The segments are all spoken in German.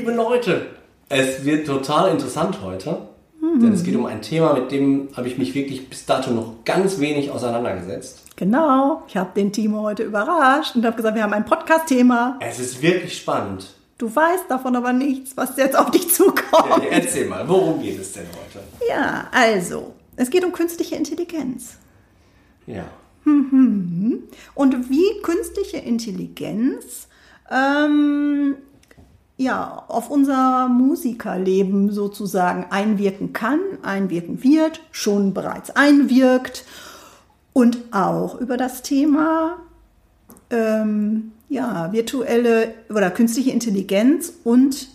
Liebe Leute, es wird total interessant heute, denn es geht um ein Thema, mit dem habe ich mich wirklich bis dato noch ganz wenig auseinandergesetzt. Genau, ich habe den Timo heute überrascht und habe gesagt, wir haben ein Podcast-Thema. Es ist wirklich spannend. Du weißt davon aber nichts, was jetzt auf dich zukommt. Ja, erzähl mal, worum geht es denn heute? Ja, also, es geht um künstliche Intelligenz. Ja. Und wie künstliche Intelligenz ähm, ja, auf unser Musikerleben sozusagen einwirken kann, einwirken wird, schon bereits einwirkt und auch über das Thema ähm, ja, virtuelle oder künstliche Intelligenz und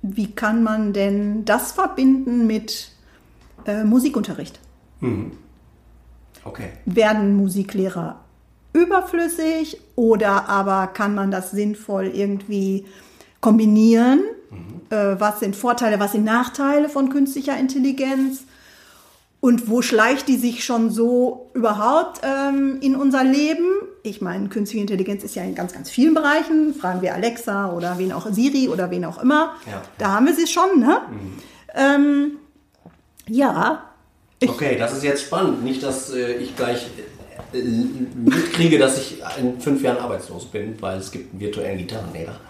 wie kann man denn das verbinden mit äh, Musikunterricht? Okay. Werden Musiklehrer überflüssig oder aber kann man das sinnvoll irgendwie kombinieren? Äh, was sind Vorteile, was sind Nachteile von künstlicher Intelligenz? Und wo schleicht die sich schon so überhaupt ähm, in unser Leben? Ich meine, künstliche Intelligenz ist ja in ganz, ganz vielen Bereichen. Fragen wir Alexa oder wen auch Siri oder wen auch immer. Ja. Da haben wir sie schon, ne? Ähm, ja, Okay, das ist jetzt spannend. Nicht, dass äh, ich gleich äh, mitkriege, dass ich in fünf Jahren arbeitslos bin, weil es gibt einen virtuellen Gitarrenlehrer.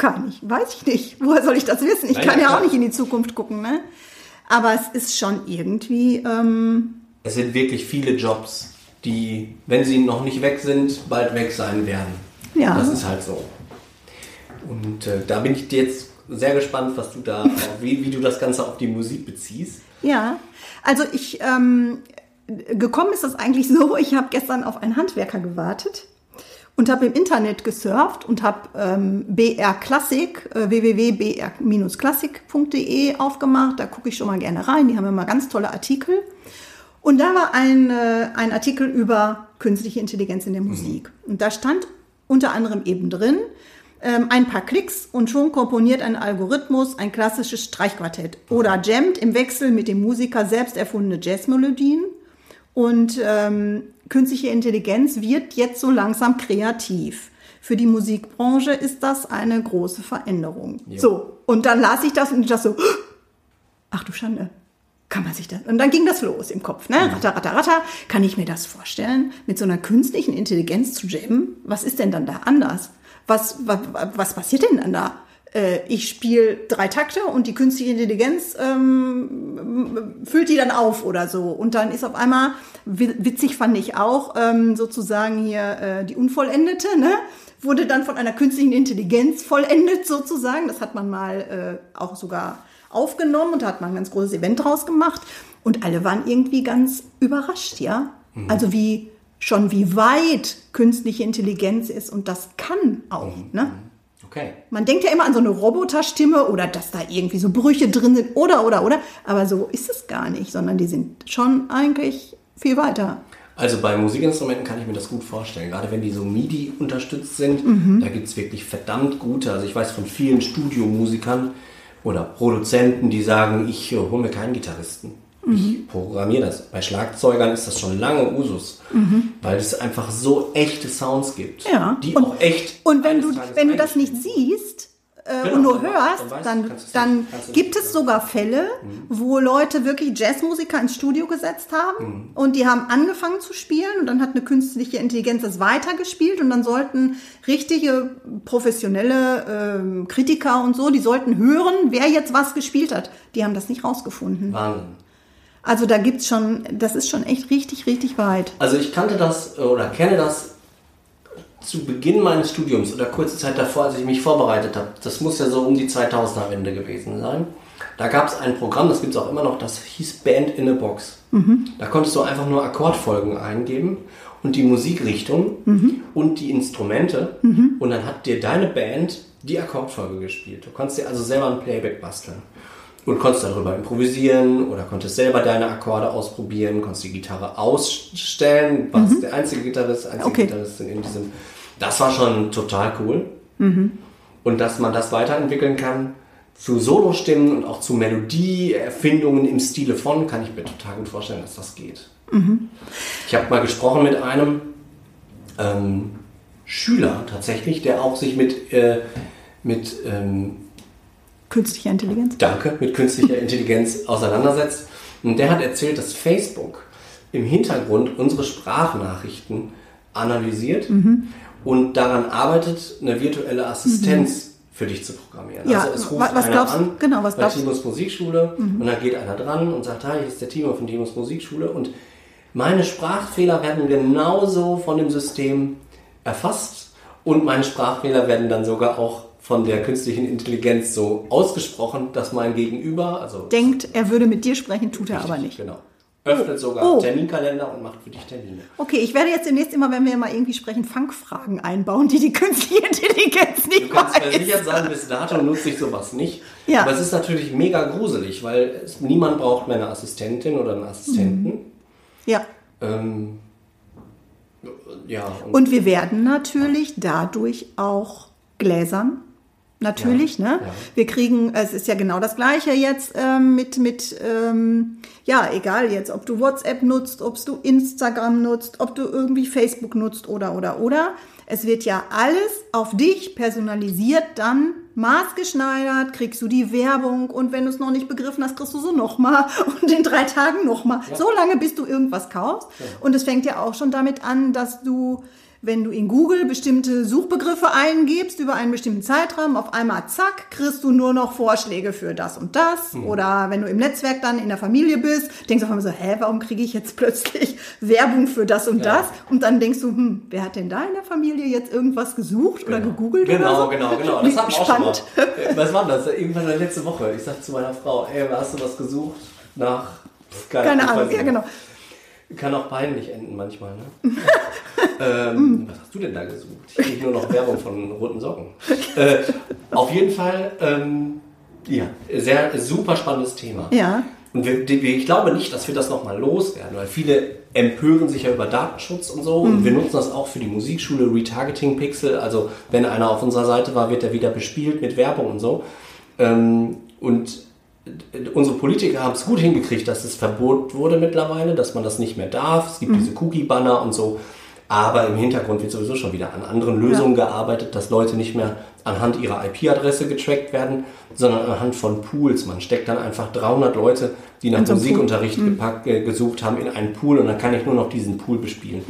Kann ich, weiß ich nicht. Woher soll ich das wissen? Ich Na kann ja, ja auch nicht in die Zukunft gucken, ne? Aber es ist schon irgendwie, ähm, Es sind wirklich viele Jobs, die, wenn sie noch nicht weg sind, bald weg sein werden. Ja. Das ist halt so. Und äh, da bin ich jetzt sehr gespannt, was du da, wie, wie du das Ganze auf die Musik beziehst. ja. Also ich, ähm, gekommen ist das eigentlich so, ich habe gestern auf einen Handwerker gewartet und habe im Internet gesurft und habe ähm, BR Klassik, äh, www.br-klassik.de aufgemacht. Da gucke ich schon mal gerne rein. Die haben immer ganz tolle Artikel. Und da war ein, äh, ein Artikel über künstliche Intelligenz in der Musik. Und da stand unter anderem eben drin, ähm, ein paar Klicks und schon komponiert ein Algorithmus ein klassisches Streichquartett oder jammt im Wechsel mit dem Musiker selbst erfundene Jazzmelodien. Und ähm, künstliche Intelligenz wird jetzt so langsam kreativ. Für die Musikbranche ist das eine große Veränderung. Jo. So, und dann las ich das und ich dachte so, ach du Schande, kann man sich das? Und dann ging das los im Kopf, ne? Ratter, ratter, ratter. Kann ich mir das vorstellen, mit so einer künstlichen Intelligenz zu jammen? Was ist denn dann da anders? Was, was, was passiert denn dann da? Äh, ich spiele drei Takte und die künstliche Intelligenz ähm, füllt die dann auf oder so. Und dann ist auf einmal, wi- witzig fand ich auch, ähm, sozusagen hier äh, die Unvollendete, ne? wurde dann von einer künstlichen Intelligenz vollendet sozusagen. Das hat man mal äh, auch sogar aufgenommen und da hat man ein ganz großes Event draus gemacht. Und alle waren irgendwie ganz überrascht, ja. Also wie schon wie weit künstliche Intelligenz ist und das kann auch, ne? Okay. Man denkt ja immer an so eine Roboterstimme oder dass da irgendwie so Brüche drin sind oder, oder, oder. Aber so ist es gar nicht, sondern die sind schon eigentlich viel weiter. Also bei Musikinstrumenten kann ich mir das gut vorstellen. Gerade wenn die so MIDI unterstützt sind, Mhm. da gibt es wirklich verdammt gute. Also ich weiß von vielen Studiomusikern oder Produzenten, die sagen, ich äh, hole mir keinen Gitarristen. Mhm. Ich programmiere das. Bei Schlagzeugern ist das schon lange Usus, weil es einfach so echte Sounds gibt, Mhm. Ja. die und, auch echt. Und wenn du, Tages wenn du das nicht siehst äh, Genau, und nur dann- dann hörst, weißt dann, dann gibt es sogar Fälle, wo Leute wirklich Jazzmusiker ins Studio gesetzt haben und die haben angefangen zu spielen und dann hat eine künstliche Intelligenz das weitergespielt und dann sollten richtige professionelle ähm, Kritiker und so, die sollten hören, wer jetzt was gespielt hat. Die haben das nicht rausgefunden. Wahnsinn. Also da gibt's schon, das ist schon echt richtig, richtig weit. Also ich kannte das äh, oder kenne das zu Beginn meines Studiums oder kurze Zeit davor, als ich mich vorbereitet habe. Das muss ja so um die 2000er Wende gewesen sein. Da gab es ein Programm, das gibt es auch immer noch, das hieß Band in a Box. Da konntest du einfach nur Akkordfolgen eingeben und die Musikrichtung Mhm. und die Instrumente und dann hat dir deine Band die Akkordfolge gespielt. Du konntest dir also selber ein Playback basteln und konntest darüber improvisieren oder konntest selber deine Akkorde ausprobieren, konntest die Gitarre ausstellen, warst der einzige Gitarrist, einzige Mhm. Okay. Gitarristin in diesem. Das war schon total cool. Mhm. Und dass man das weiterentwickeln kann zu Solostimmen und auch zu Melodieerfindungen im Stile von, kann ich mir total gut vorstellen, dass das geht. Ich habe mal gesprochen mit einem ähm, Schüler tatsächlich, der auch sich mit, äh, mit ähm, Künstliche Intelligenz. Danke, mit künstlicher Intelligenz auseinandersetzt. Und der hat erzählt, dass Facebook im Hintergrund unsere Sprachnachrichten analysiert und daran arbeitet, eine virtuelle Assistenz für dich zu programmieren. Ja, also es ruft wa- was einer glaubst- an genau, was bei glaubst- Mhm. Timos Musikschule und dann geht einer dran und sagt, hi, hier ist der Timo von Timos Musikschule und meine Sprachfehler werden genauso von dem System erfasst und meine Sprachfehler werden dann sogar auch von der künstlichen Intelligenz so ausgesprochen, dass mein Gegenüber, also Denkt, er würde mit dir sprechen, tut er aber nicht. Genau. Öffnet sogar Oh. Terminkalender und macht für dich Termine. Okay, ich werde jetzt demnächst immer, wenn wir mal irgendwie sprechen, Fangfragen einbauen, die die künstliche Intelligenz Du nicht kannst weiß. versichert sein, bis dato nutze ich sowas nicht. Ja. Aber es ist natürlich mega gruselig, weil es, niemand braucht mehr eine Assistentin oder einen Assistenten. Ja. Ähm, ja, und, Und wir werden natürlich dadurch auch gläsern. Natürlich, Ja, ne? ja. Wir kriegen, es ist ja genau das Gleiche jetzt ähm, mit, mit ähm, ja, egal jetzt, ob du WhatsApp nutzt, ob du Instagram nutzt, ob du irgendwie Facebook nutzt oder, oder, oder. Es wird ja alles auf dich personalisiert, dann maßgeschneidert, kriegst du die Werbung und wenn du es noch nicht begriffen hast, kriegst du so nochmal und in drei Tagen nochmal. So lange, bis du irgendwas kaufst. Und es fängt ja auch schon damit an, dass du wenn du in Google bestimmte Suchbegriffe eingibst über einen bestimmten Zeitraum, auf einmal zack, kriegst du nur noch Vorschläge für das und das. Oder wenn du im Netzwerk dann in der Familie bist, denkst du auf einmal so, hä, warum kriege ich jetzt plötzlich Werbung für das und Ja. das? Und dann denkst du, hm, wer hat denn da in der Familie jetzt irgendwas gesucht oder gegoogelt Genau, oder so? genau, genau. Das Wie haben wir auch schon mal. spannend. Äh, Was war das? Irgendwann letzte Woche. Ich sagte zu meiner Frau, ey, hast du was gesucht? Nach. Keine ich Ahnung, ja genau. Kann auch peinlich enden manchmal, ne? ähm, was hast du denn da gesucht? Ich kriege nur noch Werbung von roten Socken. Äh, auf jeden Fall, ähm, ja, sehr super spannendes Thema. Ja. Und wir, ich glaube nicht, dass wir das nochmal loswerden, weil viele empören sich ja über Datenschutz und so. Und wir nutzen das auch für die Musikschule, Retargeting Pixel. Also wenn einer auf unserer Seite war, wird er wieder bespielt mit Werbung und so. Ähm, und unsere Politiker haben es gut hingekriegt, dass es Verbot wurde mittlerweile, dass man das nicht mehr darf. Es gibt diese Cookie-Banner und so. Aber im Hintergrund wird sowieso schon wieder an anderen Lösungen gearbeitet, dass Leute nicht mehr anhand ihrer IP-Adresse getrackt werden, sondern anhand von Pools. Man steckt dann einfach 300 Leute, die nach so. Musikunterricht gepackt, äh, gesucht haben, in einen Pool und dann kann ich nur noch diesen Pool bespielen.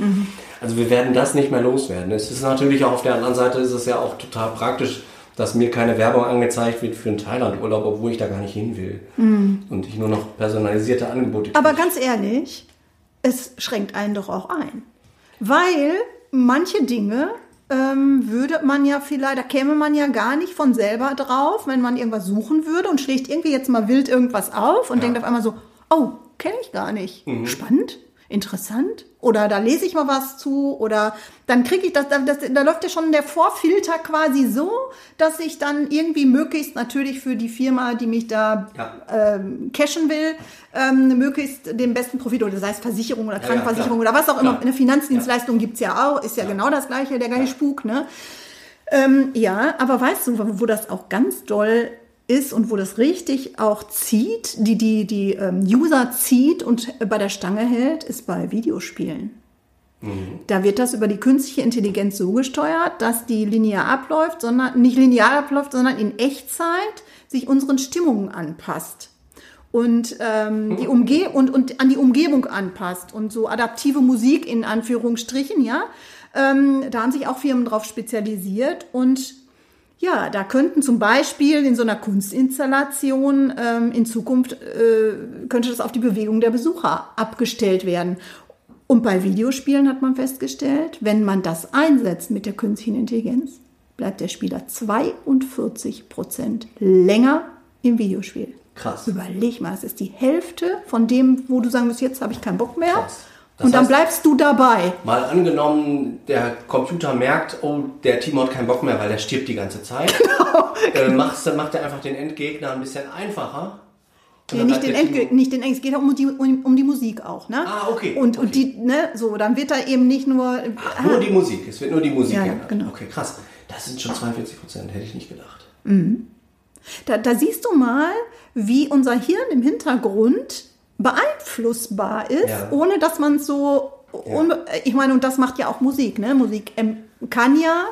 Also wir werden das nicht mehr loswerden. Es ist natürlich auch auf der anderen Seite ist es ja auch total praktisch, dass mir keine Werbung angezeigt wird für einen Thailand-Urlaub, obwohl ich da gar nicht hin will. Und ich nur noch personalisierte Angebote Aber kriege. ganz ehrlich, es schränkt einen doch auch ein. Weil manche Dinge ähm, würde man ja vielleicht, da käme man ja gar nicht von selber drauf, wenn man irgendwas suchen würde und schlägt irgendwie jetzt mal wild irgendwas auf und Ja. denkt auf einmal so, oh, kenne ich gar nicht. Spannend, interessant. Oder da lese ich mal was zu oder dann kriege ich das, das, da läuft ja schon der Vorfilter quasi so, dass ich dann irgendwie möglichst natürlich für die Firma, die mich da Ja. ähm, cashen will, ähm, möglichst den besten Profit oder sei es Versicherung oder Krankenversicherung klar. oder was auch immer. Eine Finanzdienstleistung gibt's ja auch, ist ja, genau das gleiche, der gleiche Spuk, ne? Ähm, ja, aber weißt du, wo, wo das auch ganz doll ist und wo das richtig auch zieht, die, die, die ähm, User zieht und bei der Stange hält, ist bei Videospielen. Da wird das über die künstliche Intelligenz so gesteuert, dass die linear abläuft, sondern nicht linear abläuft, sondern in Echtzeit sich unseren Stimmungen anpasst und ähm, die Umge und, und an die Umgebung anpasst und so adaptive Musik in Anführungsstrichen, ja. Ähm, da haben sich auch Firmen drauf spezialisiert und ja, da könnten zum Beispiel in so einer Kunstinstallation ähm, in Zukunft äh, könnte das auf die Bewegung der Besucher abgestellt werden. Und bei Videospielen hat man festgestellt, wenn man das einsetzt mit der künstlichen Intelligenz, bleibt der Spieler 42 Prozent länger im Videospiel. Krass. Überleg mal, es ist die Hälfte von dem, wo du sagen musst, jetzt habe ich keinen Bock mehr. Krass. Das und dann heißt, bleibst du dabei. Mal angenommen, der Computer merkt, oh, der Timo hat keinen Bock mehr, weil der stirbt die ganze Zeit. Genau. Äh, machst, dann macht er einfach den Endgegner ein bisschen einfacher. Und Nee, dann nicht den, Endge Timo- nicht den Endge es geht auch um die, um, um die Musik auch, ne? Ah, okay, Und, und okay. die, ne, so, dann wird da eben nicht nur. ah, Nur die Musik, es wird nur die Musik Ja, ja, genau. Okay, krass. Das sind schon 42 Prozent, hätte ich nicht gedacht. Da, da siehst du mal, wie unser Hirn im Hintergrund beeinflussbar ist, Ja. ohne dass man so. unbe- Ich meine, und das macht ja auch Musik, ne? Musik ähm, kann ja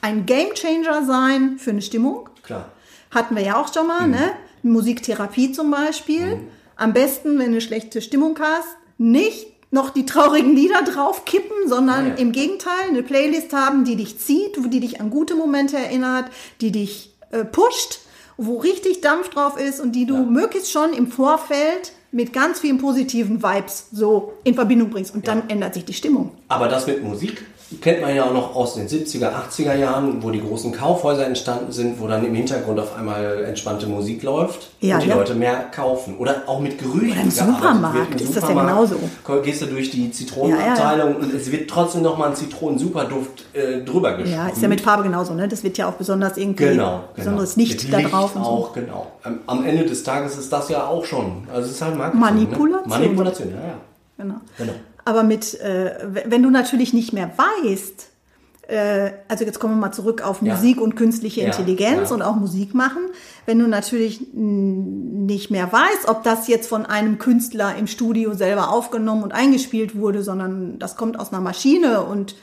ein Gamechanger sein für eine Stimmung. Klar. Hatten wir ja auch schon Mhm. mal, ne? Musiktherapie zum Beispiel. Am besten, wenn du eine schlechte Stimmung hast, nicht noch die traurigen Lieder draufkippen, sondern Ja, ja. im Gegenteil eine Playlist haben, die dich zieht, die dich an gute Momente erinnert, die dich äh, pusht, wo richtig Dampf drauf ist und die du möglichst schon im Vorfeld mit ganz vielen positiven Vibes so in Verbindung bringst. Und dann ändert sich die Stimmung. Aber das mit Musik kennt man ja auch noch aus den 70er, 80er Jahren, wo die großen Kaufhäuser entstanden sind, wo dann im Hintergrund auf einmal entspannte Musik läuft Ja, und die ja. Leute mehr kaufen. Oder auch mit Gerüchen. Oder im Supermarkt wird. Im ist das ja Supermarkt genauso. Gehst du durch die Zitronenabteilung und es wird trotzdem nochmal ein Zitronensuperduft äh, drüber gesprüht. Ja, ist ja mit Farbe genauso, ne? Das wird ja auch besonders irgendwie Genau, genau. besonderes Licht Mit da drauf und so. auch, genau. Am, am Ende des Tages ist das ja auch schon. Also es ist halt Marketing. Manipulation. Ne? Manipulation, ja, ja. Genau. Genau. Aber mit, äh, wenn du natürlich nicht mehr weißt, äh, also jetzt kommen wir mal zurück auf Ja. Musik und künstliche Ja, Intelligenz ja. und auch Musik machen, wenn du natürlich nicht mehr weißt, ob das jetzt von einem Künstler im Studio selber aufgenommen und eingespielt wurde, sondern das kommt aus einer Maschine und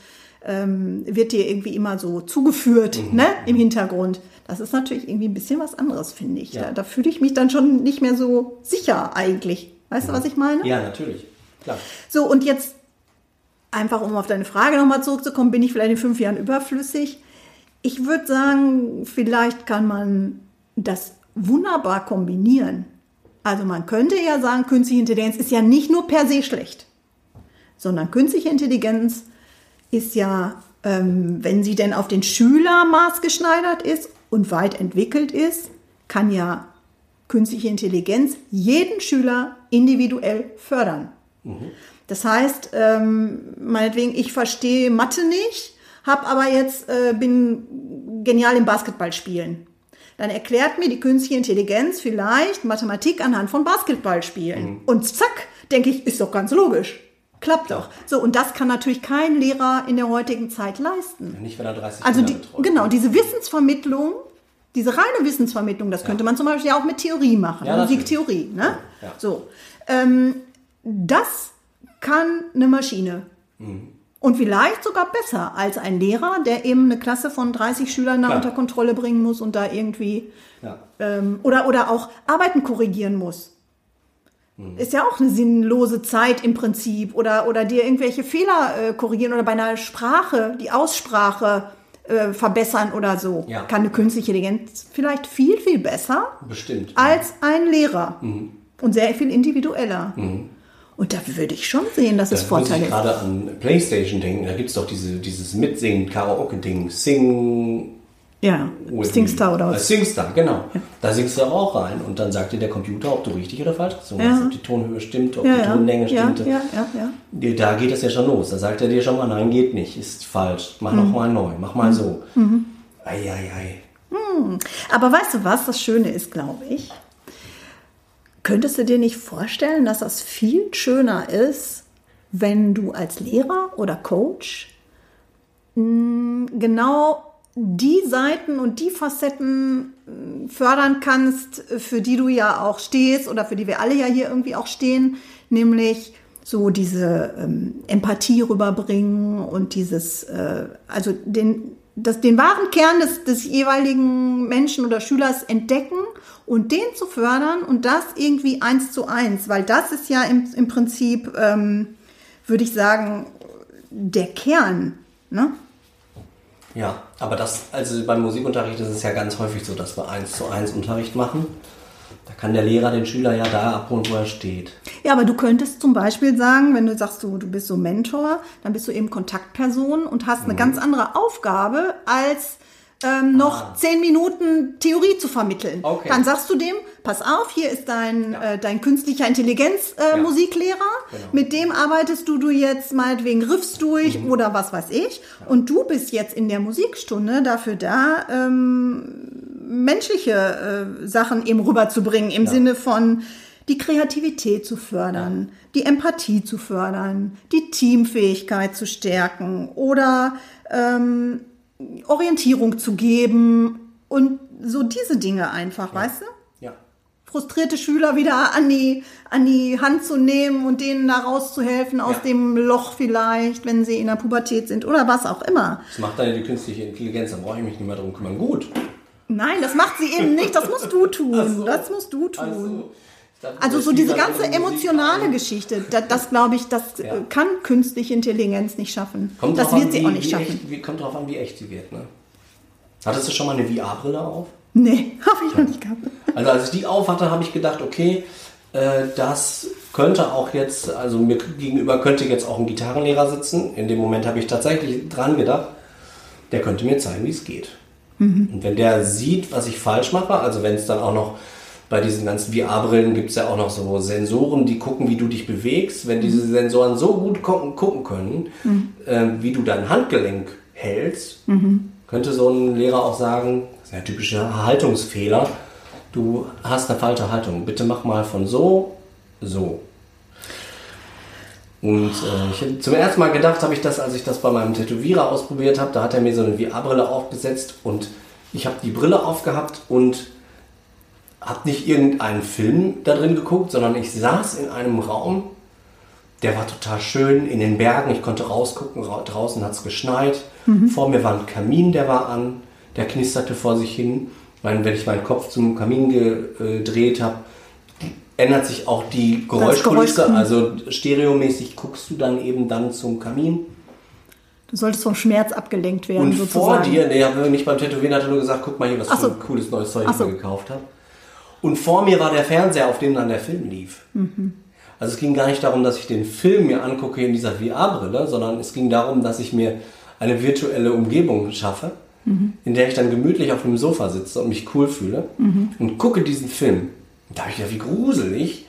ähm, wird dir irgendwie immer so zugeführt, Mhm. ne, im Hintergrund. Das ist natürlich irgendwie ein bisschen was anderes, finde ich. Da, da fühle ich mich dann schon nicht mehr so sicher eigentlich. Weißt du, was ich meine? Ja, natürlich. Klar. So, und jetzt einfach, um auf deine Frage nochmal zurückzukommen, bin ich vielleicht in fünf Jahren überflüssig? Ich würde sagen, vielleicht kann man das wunderbar kombinieren. Also man könnte ja sagen, künstliche Intelligenz ist ja nicht nur per se schlecht, sondern künstliche Intelligenz ist ja, ähm, wenn sie denn auf den Schüler maßgeschneidert ist und weit entwickelt ist, kann ja künstliche Intelligenz jeden Schüler individuell fördern. Das heißt, ähm, meinetwegen, ich verstehe Mathe nicht, hab aber jetzt äh, bin genial im Basketballspielen. Dann erklärt mir die künstliche Intelligenz vielleicht Mathematik anhand von Basketballspielen. Und zack, denke ich, ist doch ganz logisch. Klappt doch. So, und das kann natürlich kein Lehrer in der heutigen Zeit leisten. Nicht, wenn er 30 Also die, genau, diese Wissensvermittlung, diese reine Wissensvermittlung, das könnte man zum Beispiel ja auch mit Theorie machen, Ja. Musiktheorie. Ne? Ja. So, ähm, das kann eine Maschine. Mhm. Und vielleicht sogar besser als ein Lehrer, der eben eine Klasse von 30 Schülern da Klar. unter Kontrolle bringen muss und da irgendwie Ja. ähm, oder, oder auch Arbeiten korrigieren muss. Mhm. Ist ja auch eine sinnlose Zeit im Prinzip. Oder, oder dir irgendwelche Fehler äh, korrigieren oder bei einer Sprache die Aussprache äh, verbessern oder so. Ja. Kann eine künstliche Intelligenz vielleicht viel, viel besser Bestimmt. als ein Lehrer. Mhm. Und sehr viel individueller. Und da würde ich schon sehen, dass es Da muss Vorteile ich ist. gerade an Playstation denken. Da gibt es doch diese, dieses Mitsingen, Karaoke-Ding. Sing Ja, me. oder Äh, was. Singstar, genau. Da singst du auch rein und dann sagt dir der Computer, ob du richtig oder falsch gesungen Ja. hast, ob die Tonhöhe stimmt, ob Ja, die ja, Tonlänge ja, stimmt. ja, ja, ja. Da geht das ja schon los. Da sagt er dir schon mal, nein, geht nicht, ist falsch. Mach noch mal neu, mach mal so. Ei, ei, ei. Aber weißt du was, das Schöne ist, glaube ich, könntest du dir nicht vorstellen, dass das viel schöner ist, wenn du als Lehrer oder Coach mh, genau die Seiten und die Facetten mh, fördern kannst, für die du ja auch stehst oder für die wir alle ja hier irgendwie auch stehen, nämlich so diese ähm, Empathie rüberbringen und dieses, äh, also den, das, den wahren Kern des, des jeweiligen Menschen oder Schülers entdecken und den zu fördern und das irgendwie eins zu eins, weil das ist ja im, im Prinzip, ähm, würde ich sagen, der Kern. Ne? Ja, aber das, also beim Musikunterricht ist es ja ganz häufig so, dass wir eins zu eins Unterricht machen. Da kann der Lehrer den Schüler ja da abholen, wo er steht. Ja, aber du könntest zum Beispiel sagen, wenn du sagst, du, du bist so Mentor, dann bist du eben Kontaktperson und hast eine ganz andere Aufgabe als ähm, noch zehn Minuten Theorie zu vermitteln. Ah. Okay. Dann sagst du dem, pass auf, hier ist dein, äh, dein künstlicher Intelligenz äh, Ja. Musiklehrer. Genau. Mit dem arbeitest du, du jetzt meinetwegen Riffs durch Mhm. oder was weiß ich. Und du bist jetzt in der Musikstunde dafür da, ähm, menschliche äh, Sachen eben rüberzubringen im Sinne von die Kreativität zu fördern, die Empathie zu fördern, die Teamfähigkeit zu stärken oder ähm, Orientierung zu geben und so diese Dinge einfach, weißt du? Ja. Frustrierte Schüler wieder an die, an die Hand zu nehmen und denen da rauszuhelfen aus Ja. dem Loch vielleicht, wenn sie in der Pubertät sind oder was auch immer. Das macht dann die künstliche Intelligenz, da brauche ich mich nicht mehr drum kümmern. Gut. Nein, das macht sie eben nicht, das musst du tun. So. Das musst du tun. Also, Also so diese ganze emotionale. Geschichte, das, das glaube ich, das Ja. äh, kann künstliche Intelligenz nicht schaffen. Kommt das wird an, sie wie, auch nicht schaffen. Echt, wie, kommt drauf an, wie echt sie wird. Ne? Hattest du schon mal eine VR-Brille auf? Nee, habe ich noch nicht gehabt. Also als ich die auf hatte, habe ich gedacht, okay, äh, das könnte auch jetzt, also mir gegenüber könnte jetzt auch ein Gitarrenlehrer sitzen. In dem Moment habe ich tatsächlich dran gedacht, der könnte mir zeigen, wie es geht. Und wenn der sieht, was ich falsch mache, also wenn es dann auch noch bei diesen ganzen VR-Brillen gibt es ja auch noch so Sensoren, die gucken, wie du dich bewegst. Wenn diese Sensoren so gut gucken, können, äh, wie du dein Handgelenk hältst, könnte so ein Lehrer auch sagen, das ist ja ein typischer Haltungsfehler, du hast eine falsche Haltung. Bitte mach mal von so, so. Und äh, ich zum ersten Mal gedacht habe ich das, als ich das bei meinem Tätowierer ausprobiert habe, da hat er mir so eine VR-Brille aufgesetzt und ich habe die Brille aufgehabt und habe nicht irgendeinen Film da drin geguckt, sondern ich saß in einem Raum, der war total schön in den Bergen. Ich konnte rausgucken, ra draußen hat es geschneit. Vor mir war ein Kamin, der war an, der knisterte vor sich hin. Wenn ich meinen Kopf zum Kamin gedreht habe, ändert sich auch die Geräuschkulisse. Geräusch- Also stereomäßig guckst du dann eben dann zum Kamin. Du solltest vom Schmerz abgelenkt werden, Und sozusagen. vor dir, nee, nicht beim Tätowieren, hat er nur gesagt, guck mal hier, was Ach für so. ein cooles neues Zeug ich so. mir gekauft habe. Und vor mir war der Fernseher, auf dem dann der Film lief. Mhm. Also es ging gar nicht darum, dass ich den Film mir angucke in dieser VR-Brille, sondern es ging darum, dass ich mir eine virtuelle Umgebung schaffe, Mhm. in der ich dann gemütlich auf dem Sofa sitze und mich cool fühle und gucke diesen Film. Da habe ich gedacht, wie gruselig.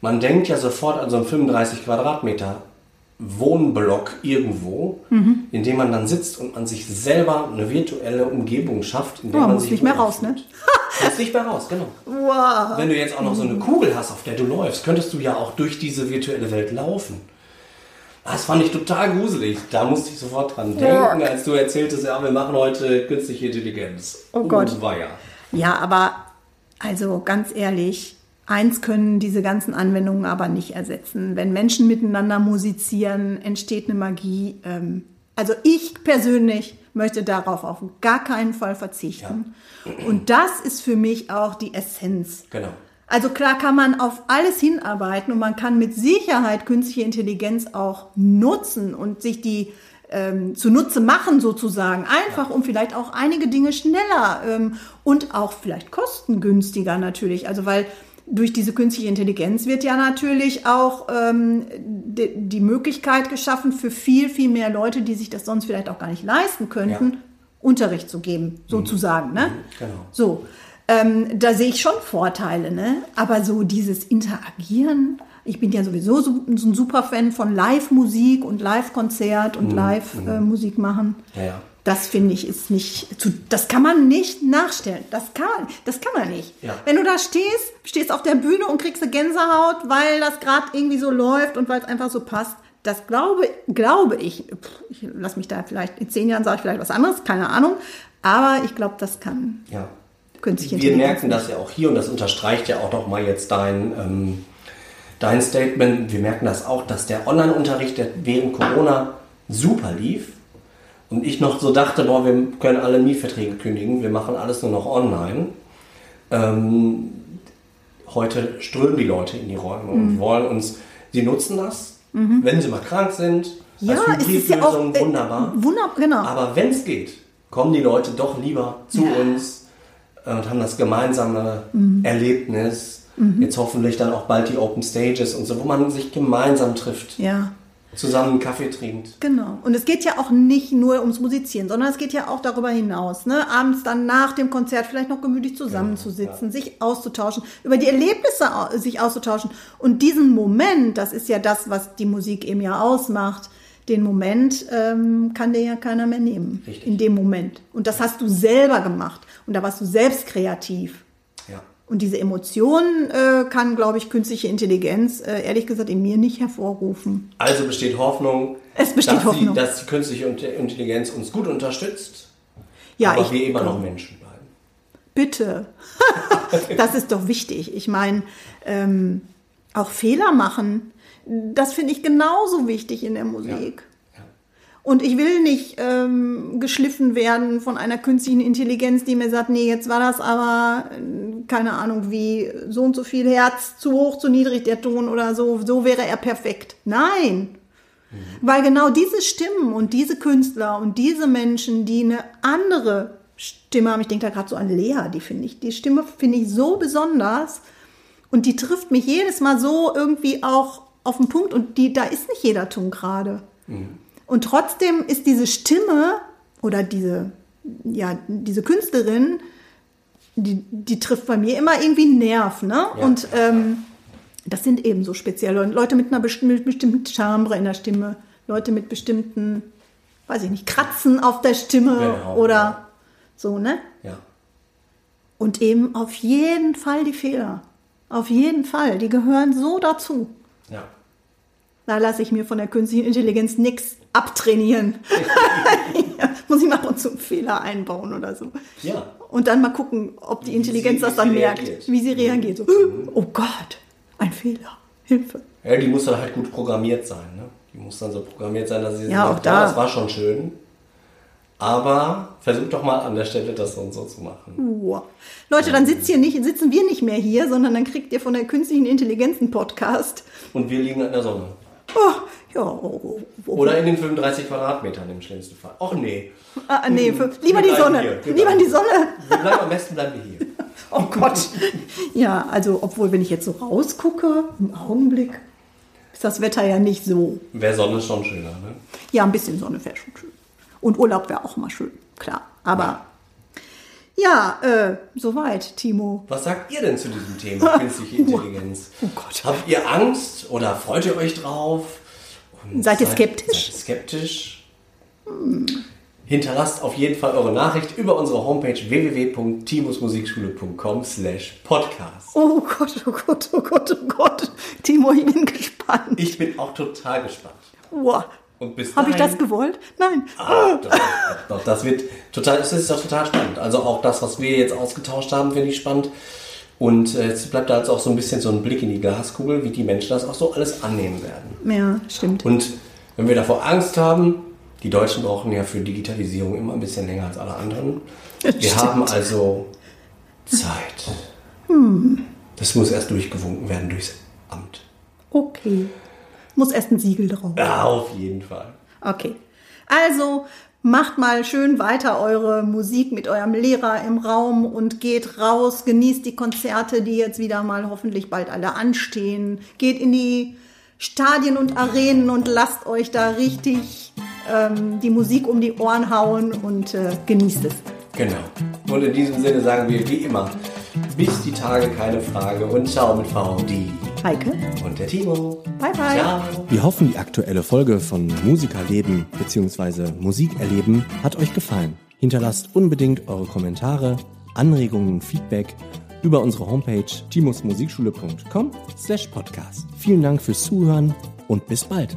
Man denkt ja sofort an so einen 35 Quadratmeter Wohnblock irgendwo, Mhm. in dem man dann sitzt und man sich selber eine virtuelle Umgebung schafft, in der Ja, man muss sich nicht mehr raus, ne? Muss nicht mehr raus, genau. Wow. Wenn du jetzt auch noch so eine Mhm. Kugel hast, auf der du läufst, könntest du ja auch durch diese virtuelle Welt laufen. Das fand ich total gruselig. Da musste ich sofort dran denken, als du erzähltest, ja, wir machen heute künstliche Intelligenz. Oh Gott. war ja. Ja, aber also ganz ehrlich, eins können diese ganzen Anwendungen aber nicht ersetzen. Wenn Menschen miteinander musizieren, entsteht eine Magie. Ähm, also ich persönlich möchte darauf auf gar keinen Fall verzichten. Und das ist für mich auch die Essenz. Genau. Also klar kann man auf alles hinarbeiten und man kann mit Sicherheit künstliche Intelligenz auch nutzen und sich die ähm, zunutze machen sozusagen, einfach um vielleicht auch einige Dinge schneller ähm, und auch vielleicht kostengünstiger natürlich. Also weil durch diese künstliche Intelligenz wird ja natürlich auch ähm, die, die Möglichkeit geschaffen für viel, viel mehr Leute, die sich das sonst vielleicht auch gar nicht leisten könnten, Ja. Unterricht zu geben, sozusagen. Ne? genau. So, ähm, da sehe ich schon Vorteile, ne? Aber so dieses Interagieren, ich bin ja sowieso so, so ein super Fan von Live-Musik und Live-Konzert und Live-Musik machen. Ja, ja. Das finde ich ist nicht zu, das kann man nicht nachstellen. Das kann man, das kann man nicht. Ja. Wenn du da stehst, stehst auf der Bühne und kriegst eine Gänsehaut, weil das gerade irgendwie so läuft und weil es einfach so passt. Das glaube, glaube ich. Pff, Ich lass mich da vielleicht in zehn Jahren sage ich vielleicht was anderes, keine Ahnung. Aber ich glaube, das kann ja. künstliche Wir merken das ja auch hier und das unterstreicht ja auch nochmal jetzt dein, ähm, dein Statement. Wir merken das auch, dass der Online-Unterricht, der während Corona super lief und ich noch so dachte, boah, wir können alle Mietverträge kündigen, wir machen alles nur noch online. Ähm, heute strömen die Leute in die Räume Mhm. und wollen uns, sie nutzen das, wenn sie mal krank sind, Ja, als ist ja Hybridlösung äh, wunderbar. Wunderbar, genau. Aber wenn es geht, kommen die Leute doch lieber zu Ja. uns äh, und haben das gemeinsame Mhm. Erlebnis. Jetzt hoffentlich dann auch bald die Open Stages und so, wo man sich gemeinsam trifft. ja. Zusammen Kaffee trinkt. Genau. Und es geht ja auch nicht nur ums Musizieren, sondern es geht ja auch darüber hinaus, ne? Abends dann nach dem Konzert vielleicht noch gemütlich zusammenzusitzen, sich auszutauschen, über die Erlebnisse sich auszutauschen. Und diesen Moment, das ist ja das, was die Musik eben ja ausmacht, den Moment ähm, kann dir ja keiner mehr nehmen. Richtig. In dem Moment. Und das hast du selber gemacht. Und da warst du selbst kreativ. Und diese Emotionen äh, kann, glaube ich, künstliche Intelligenz, äh, ehrlich gesagt, in mir nicht hervorrufen. Also besteht Hoffnung, Es besteht dass, Hoffnung. Die, dass die künstliche Intelligenz uns gut unterstützt, Ja, aber ich, wir immer noch Menschen bleiben. Bitte. das ist doch wichtig. Ich meine, ähm, auch Fehler machen, das finde ich genauso wichtig in der Musik. Ja. Und ich will nicht ähm, geschliffen werden von einer künstlichen Intelligenz, die mir sagt, nee, jetzt war das aber, äh, keine Ahnung, wie so und so viel Herz, zu hoch, zu niedrig der Ton oder so, so wäre er perfekt. Nein. Weil genau diese Stimmen und diese Künstler und diese Menschen, die eine andere Stimme haben, ich denke da gerade so an Lea, die finde ich, die Stimme finde ich so besonders und die trifft mich jedes Mal so irgendwie auch auf den Punkt und die, da ist nicht jeder Ton gerade. Und trotzdem ist diese Stimme oder diese, ja, diese Künstlerin, die, die trifft bei mir immer irgendwie einen Nerv, ne? Ja. Und ähm, das sind eben so spezielle Leute mit einer bestimmten, mit bestimmten Timbre in der Stimme, Leute mit bestimmten, weiß ich nicht, Kratzen auf der Stimme Genau, oder so, ne? Ja. Und eben auf jeden Fall die Fehler. Auf jeden Fall. Die gehören so dazu. Ja. Da lasse ich mir von der künstlichen Intelligenz nichts abtrainieren. ja, muss ich mal und zu einen Fehler einbauen oder so. Ja. Und dann mal gucken, ob die Intelligenz sie- das dann merkt, reagiert. wie sie reagiert. So, oh Gott, ein Fehler. Hilfe. Ja, die muss dann halt gut programmiert sein. Ne? Die muss dann so programmiert sein, dass sie Ja, sagt, auch da. ja, das war schon schön. Aber versuch doch mal an der Stelle das so und so zu machen. Wow. Leute, dann sitzt hier nicht, sitzen wir nicht mehr hier, sondern dann kriegt ihr von der künstlichen Intelligenz einen Podcast. Und wir liegen in der Sonne. Oh, ja, oh, oh. Oder in den 35 Quadratmetern im schlimmsten Fall. Och nee. Ah, nee, für, lieber die Sonne. hier. Lieber die. Sonne. Wir bleiben am besten bleiben wir hier. Oh Gott. Ja, also, obwohl, wenn ich jetzt so rausgucke, im Augenblick, ist das Wetter ja nicht so. Wäre Sonne schon schöner, ne? Ja, ein bisschen Sonne wäre schon schön. Und Urlaub wäre auch mal schön, klar. Aber ja, äh, soweit, Timo. Was sagt ihr denn zu diesem Thema künstliche Intelligenz? Oh Gott. Habt ihr Angst oder freut ihr euch drauf? Und Seid ihr skeptisch? Seid ihr skeptisch? Hinterlasst auf jeden Fall eure Nachricht über unsere Homepage www.timusmusikschule.com slash podcast. Oh Gott, oh Gott, oh Gott, oh Gott. Timo, ich bin gespannt. Ich bin auch total gespannt. Wow. Und bis Habe ich das gewollt? Nein. Ah, doch, doch, das wird total, das ist doch total spannend. Also auch das, was wir jetzt ausgetauscht haben, finde ich spannend. Und äh, jetzt bleibt da jetzt auch so ein bisschen so ein Blick in die Glaskugel, wie die Menschen das auch so alles annehmen werden. Ja, stimmt. Und wenn wir davor Angst haben, die Deutschen brauchen ja für Digitalisierung immer ein bisschen länger als alle anderen. Wir Stimmt. haben also Zeit. Das muss erst durchgewunken werden durchs Amt. Okay. Muss erst ein Siegel drauf. Ja, auf jeden Fall. Okay. Also macht mal schön weiter eure Musik mit eurem Lehrer im Raum und geht raus, genießt die Konzerte, die jetzt wieder mal hoffentlich bald alle anstehen. Geht in die Stadien und Arenen und lasst euch da richtig ähm, die Musik um die Ohren hauen und äh, genießt es. Genau. Und in diesem Sinne sagen wir wie immer, bis die Tage keine Frage und ciao mit VD. Heike, Und der Timo. Bye, bye. Ciao. Wir hoffen, die aktuelle Folge von Musikerleben bzw. Musikerleben hat euch gefallen. Hinterlasst unbedingt eure Kommentare, Anregungen und Feedback über unsere Homepage timusmusikschule.com slash podcast. Vielen Dank fürs Zuhören und bis bald.